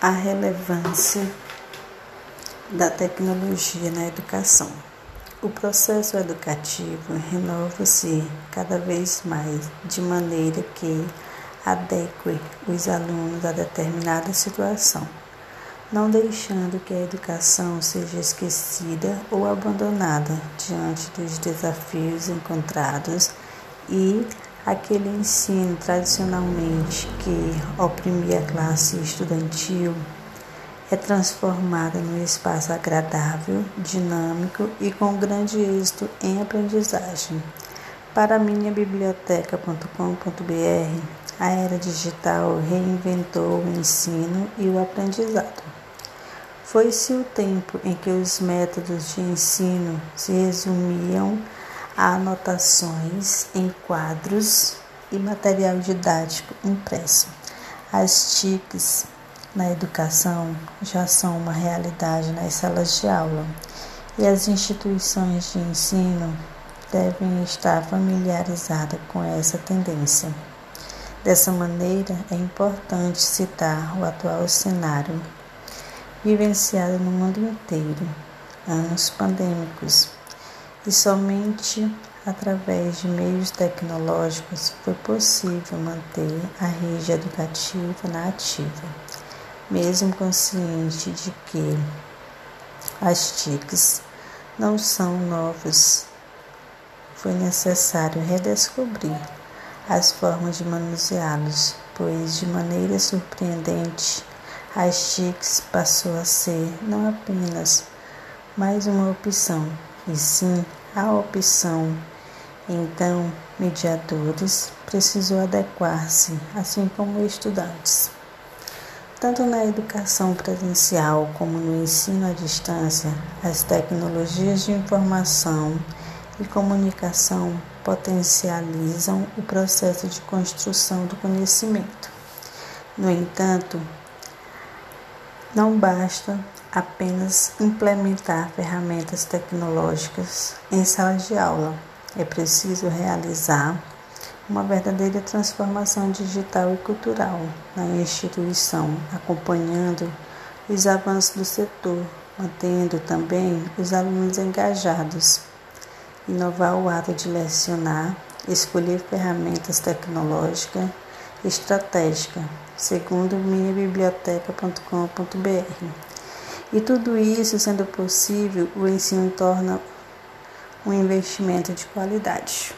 a relevância da tecnologia na educação. O processo educativo renova-se cada vez mais de maneira que adeque os alunos a determinada situação, não deixando que a educação seja esquecida ou abandonada diante dos desafios encontrados e aquele ensino tradicionalmente que oprimia a classe estudantil é transformada num espaço agradável, dinâmico e com grande êxito em aprendizagem. Para minha biblioteca.com.br, a era digital reinventou o ensino e o aprendizado. Foi-se o tempo em que os métodos de ensino se resumiam anotações em quadros e material didático impresso. As TICs na educação já são uma realidade nas salas de aula e as instituições de ensino devem estar familiarizadas com essa tendência. Dessa maneira, é importante citar o atual cenário vivenciado no mundo inteiro, anos pandêmicos, e somente através de meios tecnológicos foi possível manter a rede educativa na ativa, mesmo consciente de que as TICs não são novas. Foi necessário redescobrir as formas de manuseá-los, pois de maneira surpreendente as TICs passou a ser não apenas mais uma opção, e sim a opção. Então, mediadores precisou adequar-se, assim como estudantes. Tanto na educação presencial como no ensino à distância, as tecnologias de informação e comunicação potencializam o processo de construção do conhecimento. No entanto, não basta apenas implementar ferramentas tecnológicas em sala de aula. É preciso realizar uma verdadeira transformação digital e cultural na instituição, acompanhando os avanços do setor, mantendo também os alunos engajados. Inovar o ato de lecionar, escolher ferramentas tecnológicas estratégicas, segundo minhabiblioteca.com.br. E tudo isso sendo possível, o ensino torna um investimento de qualidade.